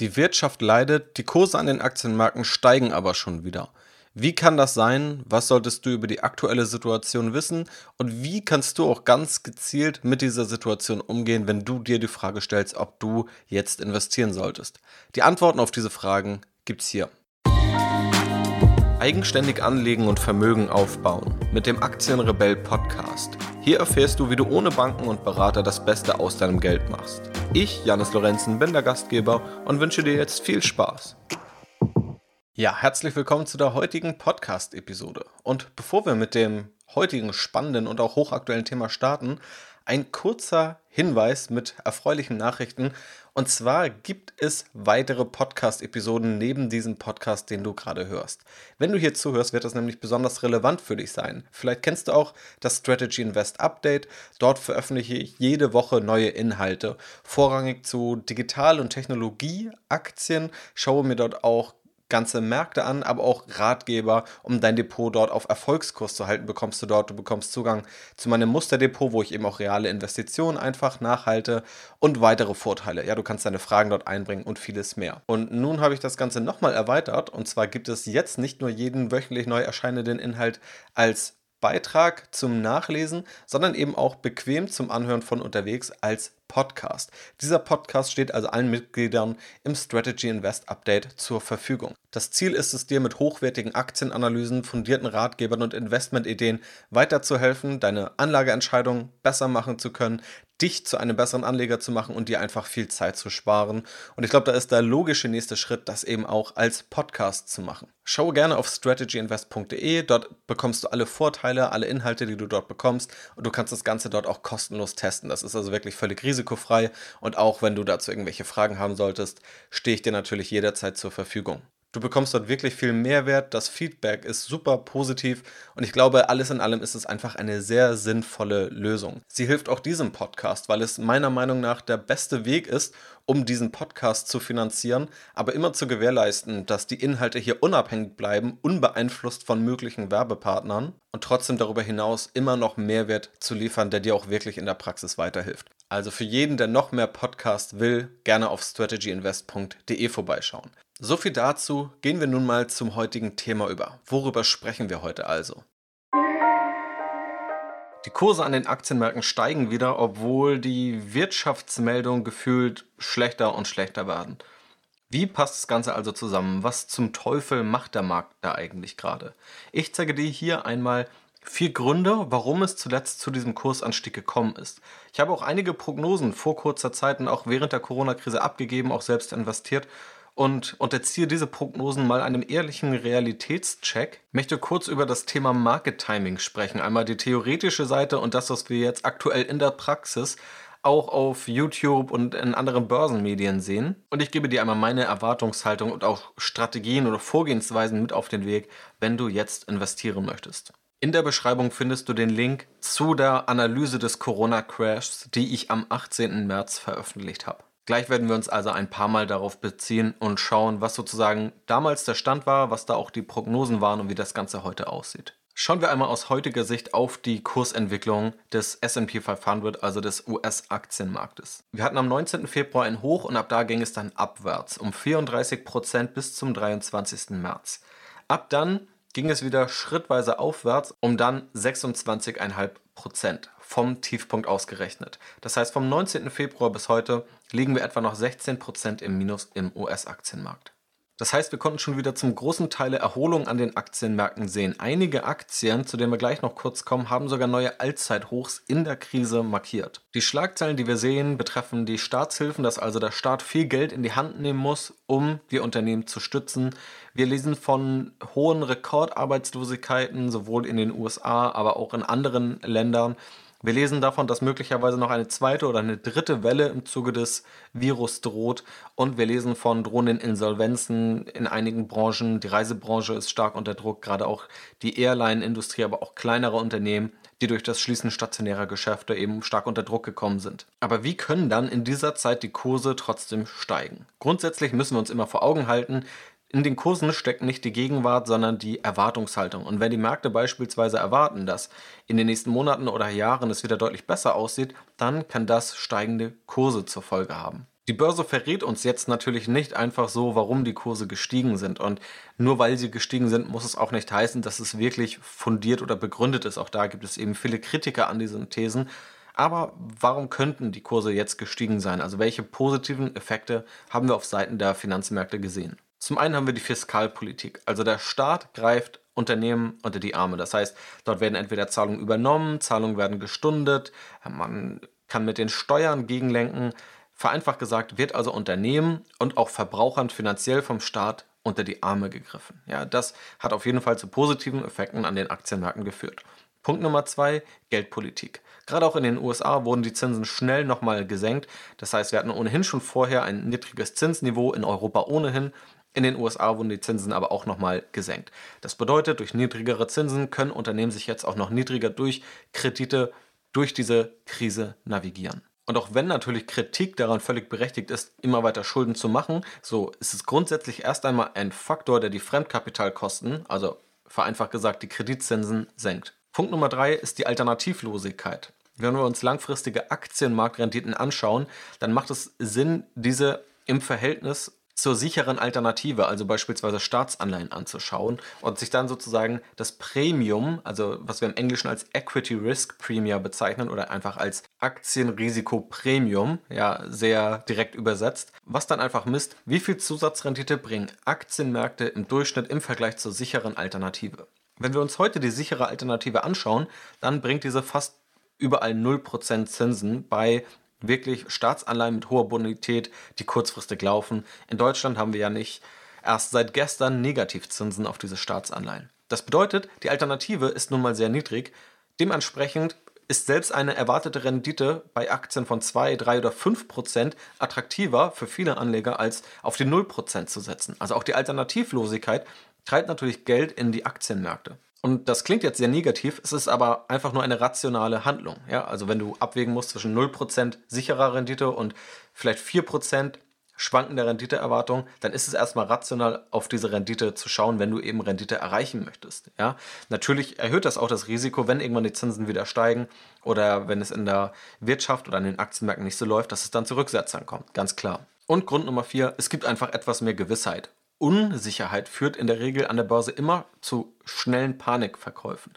Die Wirtschaft leidet, die Kurse an den Aktienmärkten steigen aber schon wieder. Wie kann das sein? Was solltest du über die aktuelle Situation wissen? Und wie kannst du auch ganz gezielt mit dieser Situation umgehen, wenn du dir die Frage stellst, ob du jetzt investieren solltest? Die Antworten auf diese Fragen gibt's hier. Eigenständig anlegen und Vermögen aufbauen mit dem Aktienrebell Podcast. Hier erfährst du, wie du ohne Banken und Berater das Beste aus deinem Geld machst. Ich, Janis Lorenzen, bin der Gastgeber und wünsche dir jetzt viel Spaß. Ja, herzlich willkommen zu der heutigen Podcast-Episode. Und bevor wir mit dem heutigen spannenden und auch hochaktuellen Thema starten, ein kurzer Hinweis mit erfreulichen Nachrichten. Und zwar gibt es weitere Podcast-Episoden neben diesem Podcast, den du gerade hörst. Wenn du hier zuhörst, wird das nämlich besonders relevant für dich sein. Vielleicht kennst du auch das Strategy Invest Update. Dort veröffentliche ich jede Woche neue Inhalte. Vorrangig zu Digital- und Technologieaktien. Schaue mir dort auch ganze Märkte an, aber auch Ratgeber, um dein Depot dort auf Erfolgskurs zu halten, bekommst du dort. Du bekommst Zugang zu meinem Musterdepot, wo ich eben auch reale Investitionen einfach nachhalte und weitere Vorteile. Ja, du kannst deine Fragen dort einbringen und vieles mehr. Und nun habe ich das Ganze nochmal erweitert und zwar gibt es jetzt nicht nur jeden wöchentlich neu erscheinenden Inhalt als Beitrag zum Nachlesen, sondern eben auch bequem zum Anhören von unterwegs als Podcast. Dieser Podcast steht also allen Mitgliedern im Strategy Invest Update zur Verfügung. Das Ziel ist es dir mit hochwertigen Aktienanalysen, fundierten Ratgebern und Investmentideen weiterzuhelfen, deine Anlageentscheidungen besser machen zu können, dich zu einem besseren Anleger zu machen und dir einfach viel Zeit zu sparen. Und ich glaube, da ist der logische nächste Schritt, das eben auch als Podcast zu machen. Schaue gerne auf strategyinvest.de, dort bekommst du alle Vorteile, alle Inhalte, die du dort bekommst und du kannst das Ganze dort auch kostenlos testen. Das ist also wirklich völlig risikofrei und auch wenn du dazu irgendwelche Fragen haben solltest, stehe ich dir natürlich jederzeit zur Verfügung. Du bekommst dort wirklich viel Mehrwert, das Feedback ist super positiv und ich glaube, alles in allem ist es einfach eine sehr sinnvolle Lösung. Sie hilft auch diesem Podcast, weil es meiner Meinung nach der beste Weg ist, um diesen Podcast zu finanzieren, aber immer zu gewährleisten, dass die Inhalte hier unabhängig bleiben, unbeeinflusst von möglichen Werbepartnern und trotzdem darüber hinaus immer noch Mehrwert zu liefern, der dir auch wirklich in der Praxis weiterhilft. Also für jeden, der noch mehr Podcast will, gerne auf strategyinvest.de vorbeischauen. So viel dazu. Gehen wir nun mal zum heutigen Thema über. Worüber sprechen wir heute also? Die Kurse an den Aktienmärkten steigen wieder, obwohl die Wirtschaftsmeldungen gefühlt schlechter und schlechter werden. Wie passt das Ganze also zusammen? Was zum Teufel macht der Markt da eigentlich gerade? Ich zeige dir hier einmal vier Gründe, warum es zuletzt zu diesem Kursanstieg gekommen ist. Ich habe auch einige Prognosen vor kurzer Zeit und auch während der Corona-Krise abgegeben, auch selbst investiert und unterziehe diese Prognosen mal einem ehrlichen Realitätscheck. Möchte kurz über das Thema Market Timing sprechen. Einmal die theoretische Seite und das, was wir jetzt aktuell in der Praxis auch auf YouTube und in anderen Börsenmedien sehen. Und ich gebe dir einmal meine Erwartungshaltung und auch Strategien oder Vorgehensweisen mit auf den Weg, wenn du jetzt investieren möchtest. In der Beschreibung findest du den Link zu der Analyse des Corona-Crashs, die ich am 18. März veröffentlicht habe. Gleich werden wir uns also ein paar Mal darauf beziehen und schauen, was sozusagen damals der Stand war, was da auch die Prognosen waren und wie das Ganze heute aussieht. Schauen wir einmal aus heutiger Sicht auf die Kursentwicklung des SP 500, also des US-Aktienmarktes. Wir hatten am 19. Februar ein Hoch und ab da ging es dann abwärts um 34% bis zum 23. März. Ab dann ging es wieder schrittweise aufwärts um dann 26,5% vom Tiefpunkt ausgerechnet. Das heißt, vom 19. Februar bis heute liegen wir etwa noch 16% im Minus im US-Aktienmarkt. Das heißt, wir konnten schon wieder zum großen Teil Erholung an den Aktienmärkten sehen. Einige Aktien, zu denen wir gleich noch kurz kommen, haben sogar neue Allzeithochs in der Krise markiert. Die Schlagzeilen, die wir sehen, betreffen die Staatshilfen, dass also der Staat viel Geld in die Hand nehmen muss, um die Unternehmen zu stützen. Wir lesen von hohen Rekordarbeitslosigkeiten, sowohl in den USA, aber auch in anderen Ländern. Wir lesen davon, dass möglicherweise noch eine zweite oder eine dritte Welle im Zuge des Virus droht. Und wir lesen von drohenden Insolvenzen in einigen Branchen. Die Reisebranche ist stark unter Druck, gerade auch die Airline-Industrie, aber auch kleinere Unternehmen, die durch das Schließen stationärer Geschäfte eben stark unter Druck gekommen sind. Aber wie können dann in dieser Zeit die Kurse trotzdem steigen? Grundsätzlich müssen wir uns immer vor Augen halten, in den Kursen steckt nicht die Gegenwart, sondern die Erwartungshaltung. Und wenn die Märkte beispielsweise erwarten, dass in den nächsten Monaten oder Jahren es wieder deutlich besser aussieht, dann kann das steigende Kurse zur Folge haben. Die Börse verrät uns jetzt natürlich nicht einfach so, warum die Kurse gestiegen sind. Und nur weil sie gestiegen sind, muss es auch nicht heißen, dass es wirklich fundiert oder begründet ist. Auch da gibt es eben viele Kritiker an diesen Thesen. Aber warum könnten die Kurse jetzt gestiegen sein? Also welche positiven Effekte haben wir auf Seiten der Finanzmärkte gesehen? Zum einen haben wir die Fiskalpolitik. Also der Staat greift Unternehmen unter die Arme. Das heißt, dort werden entweder Zahlungen übernommen, Zahlungen werden gestundet, man kann mit den Steuern gegenlenken. Vereinfacht gesagt wird also Unternehmen und auch Verbrauchern finanziell vom Staat unter die Arme gegriffen. Ja, das hat auf jeden Fall zu positiven Effekten an den Aktienmärkten geführt. Punkt Nummer zwei, Geldpolitik. Gerade auch in den USA wurden die Zinsen schnell nochmal gesenkt. Das heißt, wir hatten ohnehin schon vorher ein niedriges Zinsniveau, in Europa ohnehin. In den USA wurden die Zinsen aber auch nochmal gesenkt. Das bedeutet, durch niedrigere Zinsen können Unternehmen sich jetzt auch noch niedriger durch Kredite durch diese Krise navigieren. Und auch wenn natürlich Kritik daran völlig berechtigt ist, immer weiter Schulden zu machen, so ist es grundsätzlich erst einmal ein Faktor, der die Fremdkapitalkosten, also vereinfacht gesagt die Kreditzinsen, senkt. Punkt Nummer drei ist die Alternativlosigkeit. Wenn wir uns langfristige Aktienmarktrenditen anschauen, dann macht es Sinn, diese im Verhältnis zur sicheren Alternative, also beispielsweise Staatsanleihen anzuschauen und sich dann sozusagen das Premium, also was wir im Englischen als Equity Risk Premium bezeichnen oder einfach als Aktienrisiko Premium, ja, sehr direkt übersetzt, was dann einfach misst, wie viel Zusatzrendite bringen Aktienmärkte im Durchschnitt im Vergleich zur sicheren Alternative. Wenn wir uns heute die sichere Alternative anschauen, dann bringt diese fast überall 0% Zinsen bei wirklich Staatsanleihen mit hoher Bonität, die kurzfristig laufen. In Deutschland haben wir ja nicht erst seit gestern Negativzinsen auf diese Staatsanleihen. Das bedeutet, die Alternative ist nun mal sehr niedrig. Dementsprechend ist selbst eine erwartete Rendite bei Aktien von 2, 3 oder 5 Prozent attraktiver für viele Anleger als auf die 0 Prozent zu setzen. Also auch die Alternativlosigkeit treibt natürlich Geld in die Aktienmärkte. Und das klingt jetzt sehr negativ, es ist aber einfach nur eine rationale Handlung. Ja? Also wenn du abwägen musst zwischen 0% sicherer Rendite und vielleicht 4% schwankender Renditeerwartung, dann ist es erstmal rational, auf diese Rendite zu schauen, wenn du eben Rendite erreichen möchtest. Ja? Natürlich erhöht das auch das Risiko, wenn irgendwann die Zinsen wieder steigen oder wenn es in der Wirtschaft oder an den Aktienmärkten nicht so läuft, dass es dann zu Rücksetzern kommt. Ganz klar. Und Grund Nummer vier, es gibt einfach etwas mehr Gewissheit. Unsicherheit führt in der Regel an der Börse immer zu schnellen Panikverkäufen.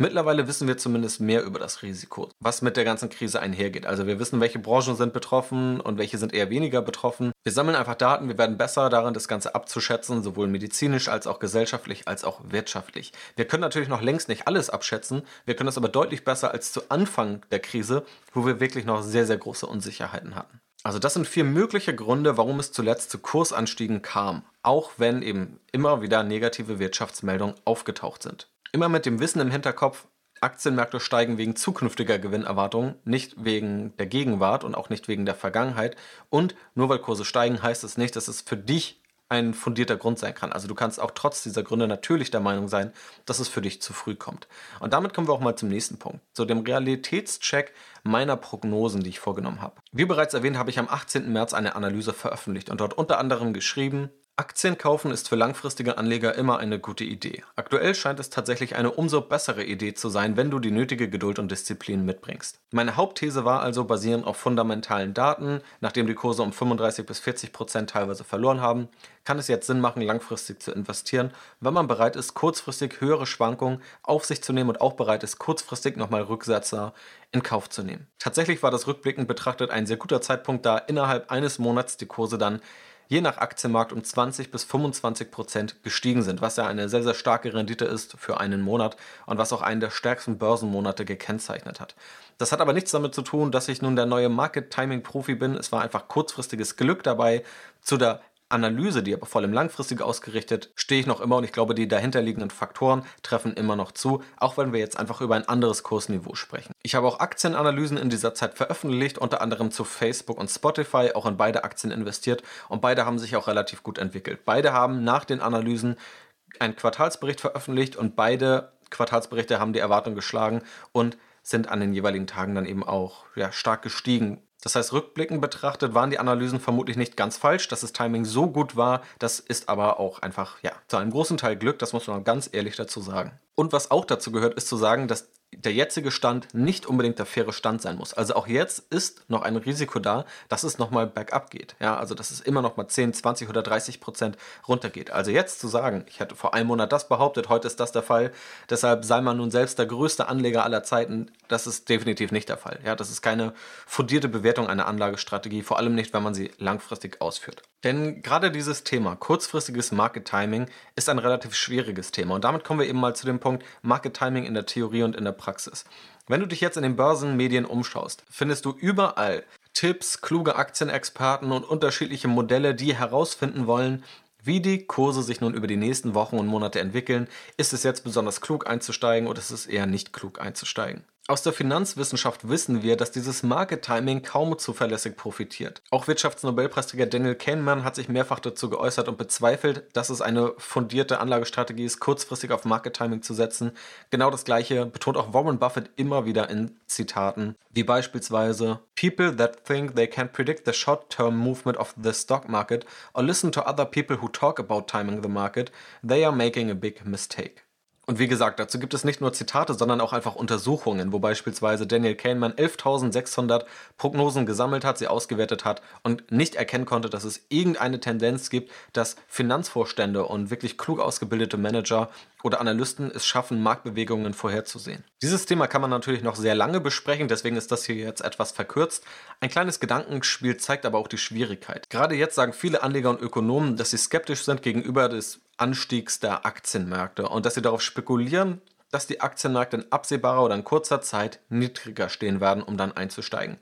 Mittlerweile wissen wir zumindest mehr über das Risiko, was mit der ganzen Krise einhergeht. Also wir wissen, welche Branchen sind betroffen und welche sind eher weniger betroffen. Wir sammeln einfach Daten, wir werden besser darin, das Ganze abzuschätzen, sowohl medizinisch als auch gesellschaftlich als auch wirtschaftlich. Wir können natürlich noch längst nicht alles abschätzen, wir können das aber deutlich besser als zu Anfang der Krise, wo wir wirklich noch sehr, sehr große Unsicherheiten hatten. Also das sind vier mögliche Gründe, warum es zuletzt zu Kursanstiegen kam, auch wenn eben immer wieder negative Wirtschaftsmeldungen aufgetaucht sind. Immer mit dem Wissen im Hinterkopf, Aktienmärkte steigen wegen zukünftiger Gewinnerwartungen, nicht wegen der Gegenwart und auch nicht wegen der Vergangenheit. Und nur weil Kurse steigen, heißt es nicht, dass es für dich ein fundierter Grund sein kann. Also du kannst auch trotz dieser Gründe natürlich der Meinung sein, dass es für dich zu früh kommt. Und damit kommen wir auch mal zum nächsten Punkt, zu dem Realitätscheck meiner Prognosen, die ich vorgenommen habe. Wie bereits erwähnt, habe ich am 18. März eine Analyse veröffentlicht und dort unter anderem geschrieben, Aktien kaufen ist für langfristige Anleger immer eine gute Idee. Aktuell scheint es tatsächlich eine umso bessere Idee zu sein, wenn du die nötige Geduld und Disziplin mitbringst. Meine Hauptthese war also basierend auf fundamentalen Daten, nachdem die Kurse um 35 bis 40 Prozent teilweise verloren haben, kann es jetzt Sinn machen, langfristig zu investieren, wenn man bereit ist, kurzfristig höhere Schwankungen auf sich zu nehmen und auch bereit ist, kurzfristig nochmal Rücksetzer in Kauf zu nehmen. Tatsächlich war das rückblickend betrachtet ein sehr guter Zeitpunkt, da innerhalb eines Monats die Kurse dann je nach Aktienmarkt um 20 bis 25 Prozent gestiegen sind, was ja eine sehr, sehr starke Rendite ist für einen Monat und was auch einen der stärksten Börsenmonate gekennzeichnet hat. Das hat aber nichts damit zu tun, dass ich nun der neue Market Timing Profi bin. Es war einfach kurzfristiges Glück dabei. Zu der Analyse, die aber vor allem langfristig ausgerichtet, stehe ich noch immer und ich glaube, die dahinterliegenden Faktoren treffen immer noch zu, auch wenn wir jetzt einfach über ein anderes Kursniveau sprechen. Ich habe auch Aktienanalysen in dieser Zeit veröffentlicht, unter anderem zu Facebook und Spotify, auch in beide Aktien investiert und beide haben sich auch relativ gut entwickelt. Beide haben nach den Analysen einen Quartalsbericht veröffentlicht und beide Quartalsberichte haben die Erwartung geschlagen und sind an den jeweiligen Tagen dann eben auch ja, stark gestiegen. Das heißt, rückblickend betrachtet waren die Analysen vermutlich nicht ganz falsch, dass das Timing so gut war. Das ist aber auch einfach, ja, zu einem großen Teil Glück, das muss man ganz ehrlich dazu sagen. Und was auch dazu gehört, ist zu sagen, dass der jetzige Stand nicht unbedingt der faire Stand sein muss. Also auch jetzt ist noch ein Risiko da, dass es nochmal bergab geht. Ja, also dass es immer noch mal 10, 20 oder 30 Prozent runtergeht. Also jetzt zu sagen, ich hätte vor einem Monat das behauptet, heute ist das der Fall, deshalb sei man nun selbst der größte Anleger aller Zeiten, das ist definitiv nicht der Fall. Ja, das ist keine fundierte Bewertung einer Anlagestrategie, vor allem nicht, wenn man sie langfristig ausführt. Denn gerade dieses Thema, kurzfristiges Market Timing, ist ein relativ schwieriges Thema. Und damit kommen wir eben mal zu dem Punkt Market Timing in der Theorie und in der Praxis. Wenn du dich jetzt in den Börsenmedien umschaust, findest du überall Tipps, kluge Aktienexperten und unterschiedliche Modelle, die herausfinden wollen, wie die Kurse sich nun über die nächsten Wochen und Monate entwickeln. Ist es jetzt besonders klug einzusteigen oder ist es eher nicht klug einzusteigen? Aus der Finanzwissenschaft wissen wir, dass dieses Market Timing kaum zuverlässig profitiert. Auch Wirtschaftsnobelpreisträger Daniel Kahneman hat sich mehrfach dazu geäußert und bezweifelt, dass es eine fundierte Anlagestrategie ist, kurzfristig auf Market Timing zu setzen. Genau das gleiche betont auch Warren Buffett immer wieder in Zitaten, wie beispielsweise People that think they can predict the short-term movement of the stock market or listen to other people who talk about timing the market, they are making a big mistake. Und wie gesagt, dazu gibt es nicht nur Zitate, sondern auch einfach Untersuchungen, wo beispielsweise Daniel Kahneman 11.600 Prognosen gesammelt hat, sie ausgewertet hat und nicht erkennen konnte, dass es irgendeine Tendenz gibt, dass Finanzvorstände und wirklich klug ausgebildete Manager oder Analysten es schaffen, Marktbewegungen vorherzusehen. Dieses Thema kann man natürlich noch sehr lange besprechen, deswegen ist das hier jetzt etwas verkürzt. Ein kleines Gedankenspiel zeigt aber auch die Schwierigkeit. Gerade jetzt sagen viele Anleger und Ökonomen, dass sie skeptisch sind gegenüber des Anstiegs der Aktienmärkte und dass sie darauf spekulieren, dass die Aktienmärkte in absehbarer oder in kurzer Zeit niedriger stehen werden, um dann einzusteigen.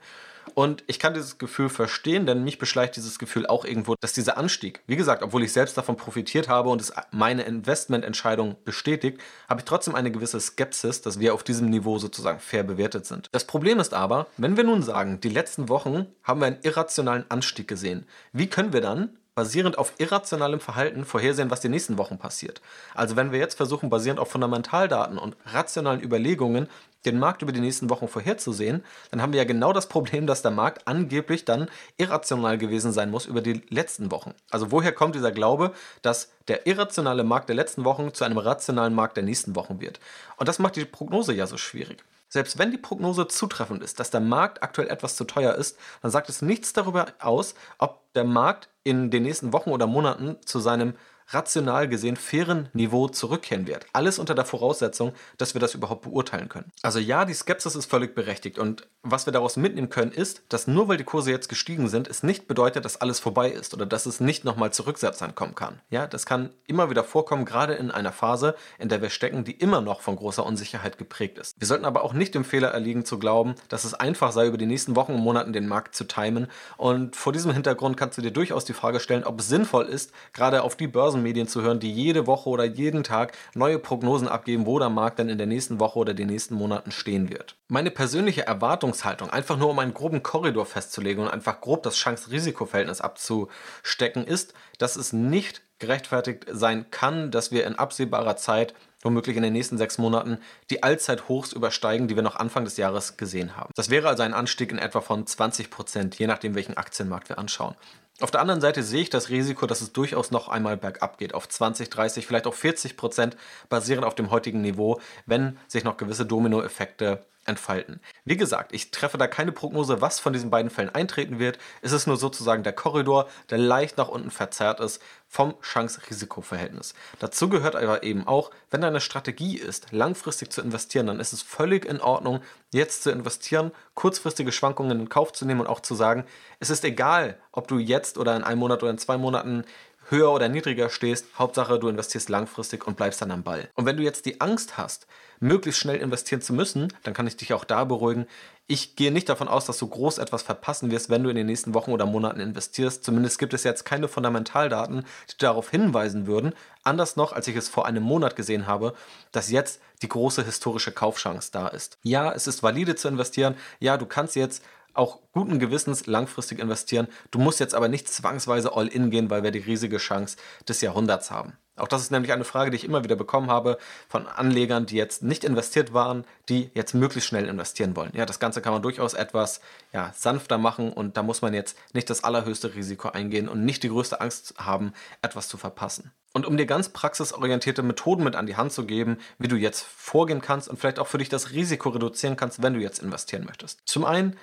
Und ich kann dieses Gefühl verstehen, denn mich beschleicht dieses Gefühl auch irgendwo, dass dieser Anstieg, wie gesagt, obwohl ich selbst davon profitiert habe und es meine Investmententscheidung bestätigt, habe ich trotzdem eine gewisse Skepsis, dass wir auf diesem Niveau sozusagen fair bewertet sind. Das Problem ist aber, wenn wir nun sagen, die letzten Wochen haben wir einen irrationalen Anstieg gesehen, wie können wir dann basierend auf irrationalem Verhalten vorhersehen, was die nächsten Wochen passiert. Also wenn wir jetzt versuchen, basierend auf Fundamentaldaten und rationalen Überlegungen den Markt über die nächsten Wochen vorherzusehen, dann haben wir ja genau das Problem, dass der Markt angeblich dann irrational gewesen sein muss über die letzten Wochen. Also woher kommt dieser Glaube, dass der irrationale Markt der letzten Wochen zu einem rationalen Markt der nächsten Wochen wird? Und das macht die Prognose ja so schwierig. Selbst wenn die Prognose zutreffend ist, dass der Markt aktuell etwas zu teuer ist, dann sagt es nichts darüber aus, ob der Markt in den nächsten Wochen oder Monaten zu seinem rational gesehen fairen Niveau zurückkehren wird. Alles unter der Voraussetzung, dass wir das überhaupt beurteilen können. Also ja, die Skepsis ist völlig berechtigt und was wir daraus mitnehmen können ist, dass nur weil die Kurse jetzt gestiegen sind, es nicht bedeutet, dass alles vorbei ist oder dass es nicht nochmal zurückwärts ankommen kann. Ja, das kann immer wieder vorkommen, gerade in einer Phase, in der wir stecken, die immer noch von großer Unsicherheit geprägt ist. Wir sollten aber auch nicht dem Fehler erliegen zu glauben, dass es einfach sei, über die nächsten Wochen und Monaten den Markt zu timen und vor diesem Hintergrund kannst du dir durchaus die Frage stellen, ob es sinnvoll ist, gerade auf die Börsen Börsenmedien zu hören, die jede Woche oder jeden Tag neue Prognosen abgeben, wo der Markt dann in der nächsten Woche oder den nächsten Monaten stehen wird. Meine persönliche Erwartungshaltung, einfach nur um einen groben Korridor festzulegen und einfach grob das Chance-Risiko-Verhältnis abzustecken, ist, dass es nicht gerechtfertigt sein kann, dass wir in absehbarer Zeit womöglich in den nächsten sechs Monaten die Allzeithochs übersteigen, die wir noch Anfang des Jahres gesehen haben. Das wäre also ein Anstieg in etwa von 20 Prozent, je nachdem, welchen Aktienmarkt wir anschauen. Auf der anderen Seite sehe ich das Risiko, dass es durchaus noch einmal bergab geht, auf 20, 30, vielleicht auch 40 Prozent, basierend auf dem heutigen Niveau, wenn sich noch gewisse Dominoeffekte entfalten. Wie gesagt, ich treffe da keine Prognose, was von diesen beiden Fällen eintreten wird. Es ist nur sozusagen der Korridor, der leicht nach unten verzerrt ist vom Chance-Risiko-Verhältnis. Dazu gehört aber eben auch, wenn deine Strategie ist, langfristig zu investieren, dann ist es völlig in Ordnung, jetzt zu investieren, kurzfristige Schwankungen in Kauf zu nehmen und auch zu sagen, es ist egal, ob du jetzt oder in einem Monat oder in zwei Monaten höher oder niedriger stehst. Hauptsache, du investierst langfristig und bleibst dann am Ball. Und wenn du jetzt die Angst hast, möglichst schnell investieren zu müssen, dann kann ich dich auch da beruhigen. Ich gehe nicht davon aus, dass du groß etwas verpassen wirst, wenn du in den nächsten Wochen oder Monaten investierst. Zumindest gibt es jetzt keine Fundamentaldaten, die darauf hinweisen würden, anders noch, als ich es vor einem Monat gesehen habe, dass jetzt die große historische Kaufchance da ist. Ja, es ist valide zu investieren. Ja, du kannst jetzt auch guten Gewissens langfristig investieren. Du musst jetzt aber nicht zwangsweise all in gehen, weil wir die riesige Chance des Jahrhunderts haben. Auch das ist nämlich eine Frage, die ich immer wieder bekommen habe von Anlegern, die jetzt nicht investiert waren, die jetzt möglichst schnell investieren wollen. Ja, das Ganze kann man durchaus etwas ja, sanfter machen und da muss man jetzt nicht das allerhöchste Risiko eingehen und nicht die größte Angst haben, etwas zu verpassen. Und um dir ganz praxisorientierte Methoden mit an die Hand zu geben, wie du jetzt vorgehen kannst und vielleicht auch für dich das Risiko reduzieren kannst, wenn du jetzt investieren möchtest. Zum einen,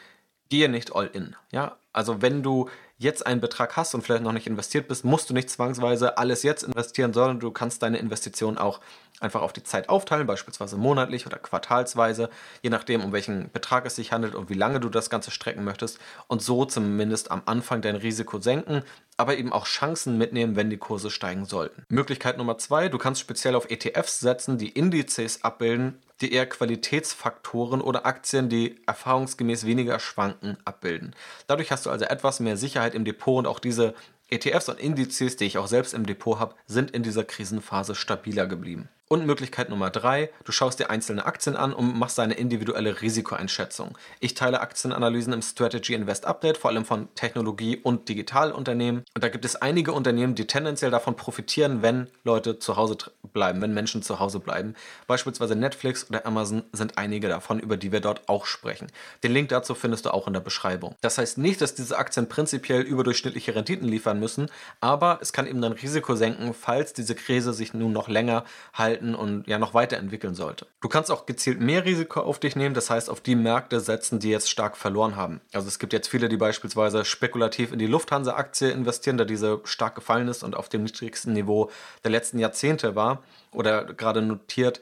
gehe nicht all in. Ja, also wenn du jetzt einen Betrag hast und vielleicht noch nicht investiert bist, musst du nicht zwangsweise alles jetzt investieren, sondern du kannst deine Investition auch einfach auf die Zeit aufteilen, beispielsweise monatlich oder quartalsweise, je nachdem, um welchen Betrag es sich handelt und wie lange du das Ganze strecken möchtest und so zumindest am Anfang dein Risiko senken, aber eben auch Chancen mitnehmen, wenn die Kurse steigen sollten. Möglichkeit Nummer zwei, du kannst speziell auf ETFs setzen, die Indizes abbilden, die eher Qualitätsfaktoren oder Aktien, die erfahrungsgemäß weniger schwanken, abbilden. Dadurch hast du also etwas mehr Sicherheit im Depot und auch diese ETFs und Indizes, die ich auch selbst im Depot habe, sind in dieser Krisenphase stabiler geblieben. Und Möglichkeit Nummer drei, du schaust dir einzelne Aktien an und machst deine individuelle Risikoeinschätzung. Ich teile Aktienanalysen im Strategy Invest Update, vor allem von Technologie- und Digitalunternehmen. Und da gibt es einige Unternehmen, die tendenziell davon profitieren, wenn Leute zu Hause bleiben, wenn Menschen zu Hause bleiben. Beispielsweise Netflix oder Amazon sind einige davon, über die wir dort auch sprechen. Den Link dazu findest du auch in der Beschreibung. Das heißt nicht, dass diese Aktien prinzipiell überdurchschnittliche Renditen liefern müssen, aber es kann eben dein Risiko senken, falls diese Krise sich nun noch länger halten halten und ja noch weiterentwickeln sollte. Du kannst auch gezielt mehr Risiko auf dich nehmen, das heißt auf die Märkte setzen, die jetzt stark verloren haben. Also es gibt jetzt viele, die beispielsweise spekulativ in die Lufthansa-Aktie investieren, da diese stark gefallen ist und auf dem niedrigsten Niveau der letzten Jahrzehnte war oder gerade notiert.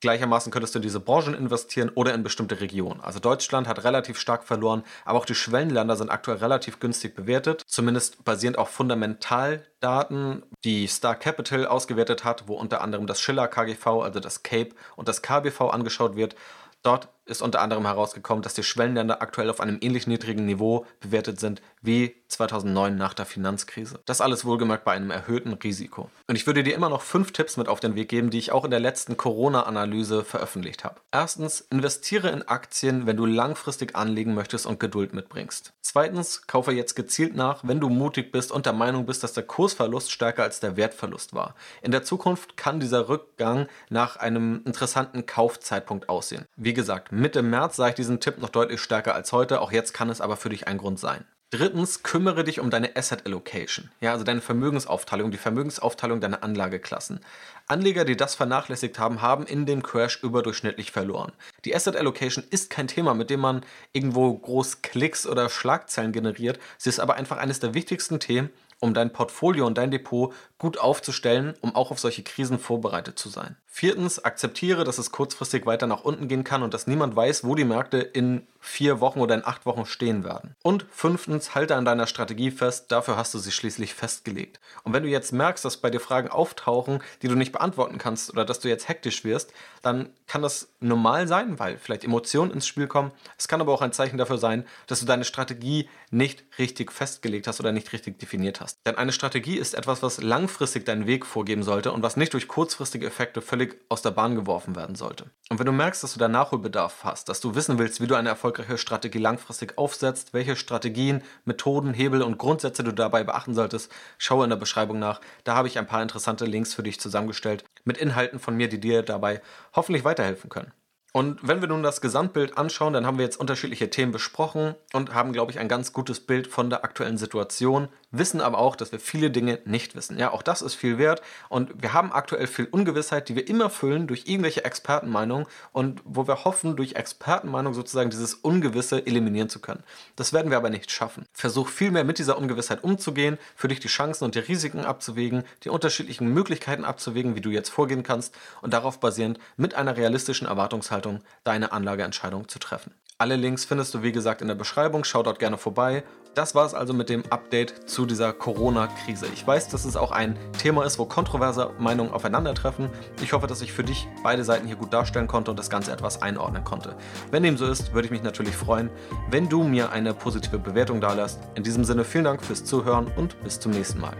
Gleichermaßen könntest du in diese Branchen investieren oder in bestimmte Regionen. Also Deutschland hat relativ stark verloren, aber auch die Schwellenländer sind aktuell relativ günstig bewertet, zumindest basierend auf Fundamentaldaten, die Star Capital ausgewertet hat, wo unter anderem das Schiller KGV, also das CAPE und das KBV angeschaut wird. Dort ist unter anderem herausgekommen, dass die Schwellenländer aktuell auf einem ähnlich niedrigen Niveau bewertet sind wie 2009 nach der Finanzkrise. Das alles wohlgemerkt bei einem erhöhten Risiko. Und ich würde dir immer noch fünf Tipps mit auf den Weg geben, die ich auch in der letzten Corona-Analyse veröffentlicht habe. Erstens, investiere in Aktien, wenn du langfristig anlegen möchtest und Geduld mitbringst. Zweitens, kaufe jetzt gezielt nach, wenn du mutig bist und der Meinung bist, dass der Kursverlust stärker als der Wertverlust war. In der Zukunft kann dieser Rückgang nach einem interessanten Kaufzeitpunkt aussehen. Wie gesagt, Mitte März sah ich diesen Tipp noch deutlich stärker als heute, auch jetzt kann es aber für dich ein Grund sein. Drittens, kümmere dich um deine Asset Allocation, ja, also deine Vermögensaufteilung, die Vermögensaufteilung deiner Anlageklassen. Anleger, die das vernachlässigt haben, haben in dem Crash überdurchschnittlich verloren. Die Asset Allocation ist kein Thema, mit dem man irgendwo groß Klicks oder Schlagzeilen generiert. Sie ist aber einfach eines der wichtigsten Themen, um dein Portfolio und dein Depot gut aufzustellen, um auch auf solche Krisen vorbereitet zu sein. Viertens, akzeptiere, dass es kurzfristig weiter nach unten gehen kann und dass niemand weiß, wo die Märkte in vier Wochen oder in acht Wochen stehen werden. Und fünftens, halte an deiner Strategie fest, dafür hast du sie schließlich festgelegt. Und wenn du jetzt merkst, dass bei dir Fragen auftauchen, die du nicht beantworten kannst oder dass du jetzt hektisch wirst, dann kann das normal sein, weil vielleicht Emotionen ins Spiel kommen. Es kann aber auch ein Zeichen dafür sein, dass du deine Strategie nicht richtig festgelegt hast oder nicht richtig definiert hast. Denn eine Strategie ist etwas, was langfristig deinen Weg vorgeben sollte und was nicht durch kurzfristige Effekte völlig aus der Bahn geworfen werden sollte. Und wenn du merkst, dass du da Nachholbedarf hast, dass du wissen willst, wie du eine erfolgreiche Strategie langfristig aufsetzt, welche Strategien, Methoden, Hebel und Grundsätze du dabei beachten solltest, schaue in der Beschreibung nach. Da habe ich ein paar interessante Links für dich zusammengestellt mit Inhalten von mir, die dir dabei hoffentlich weiterhelfen können. Und wenn wir nun das Gesamtbild anschauen, dann haben wir jetzt unterschiedliche Themen besprochen und haben, glaube ich, ein ganz gutes Bild von der aktuellen Situation, wissen aber auch, dass wir viele Dinge nicht wissen. Ja, auch das ist viel wert und wir haben aktuell viel Ungewissheit, die wir immer füllen durch irgendwelche Expertenmeinungen und wo wir hoffen, durch Expertenmeinung sozusagen dieses Ungewisse eliminieren zu können. Das werden wir aber nicht schaffen. Versuch vielmehr mit dieser Ungewissheit umzugehen, für dich die Chancen und die Risiken abzuwägen, die unterschiedlichen Möglichkeiten abzuwägen, wie du jetzt vorgehen kannst und darauf basierend mit einer realistischen Erwartungshaltung deine Anlageentscheidung zu treffen. Alle Links findest du wie gesagt in der Beschreibung, schau dort gerne vorbei. Das war es also mit dem Update zu dieser Corona-Krise. Ich weiß, dass es auch ein Thema ist, wo kontroverse Meinungen aufeinandertreffen. Ich hoffe, dass ich für dich beide Seiten hier gut darstellen konnte und das Ganze etwas einordnen konnte. Wenn dem so ist, würde ich mich natürlich freuen, wenn du mir eine positive Bewertung dalässt. In diesem Sinne vielen Dank fürs Zuhören und bis zum nächsten Mal.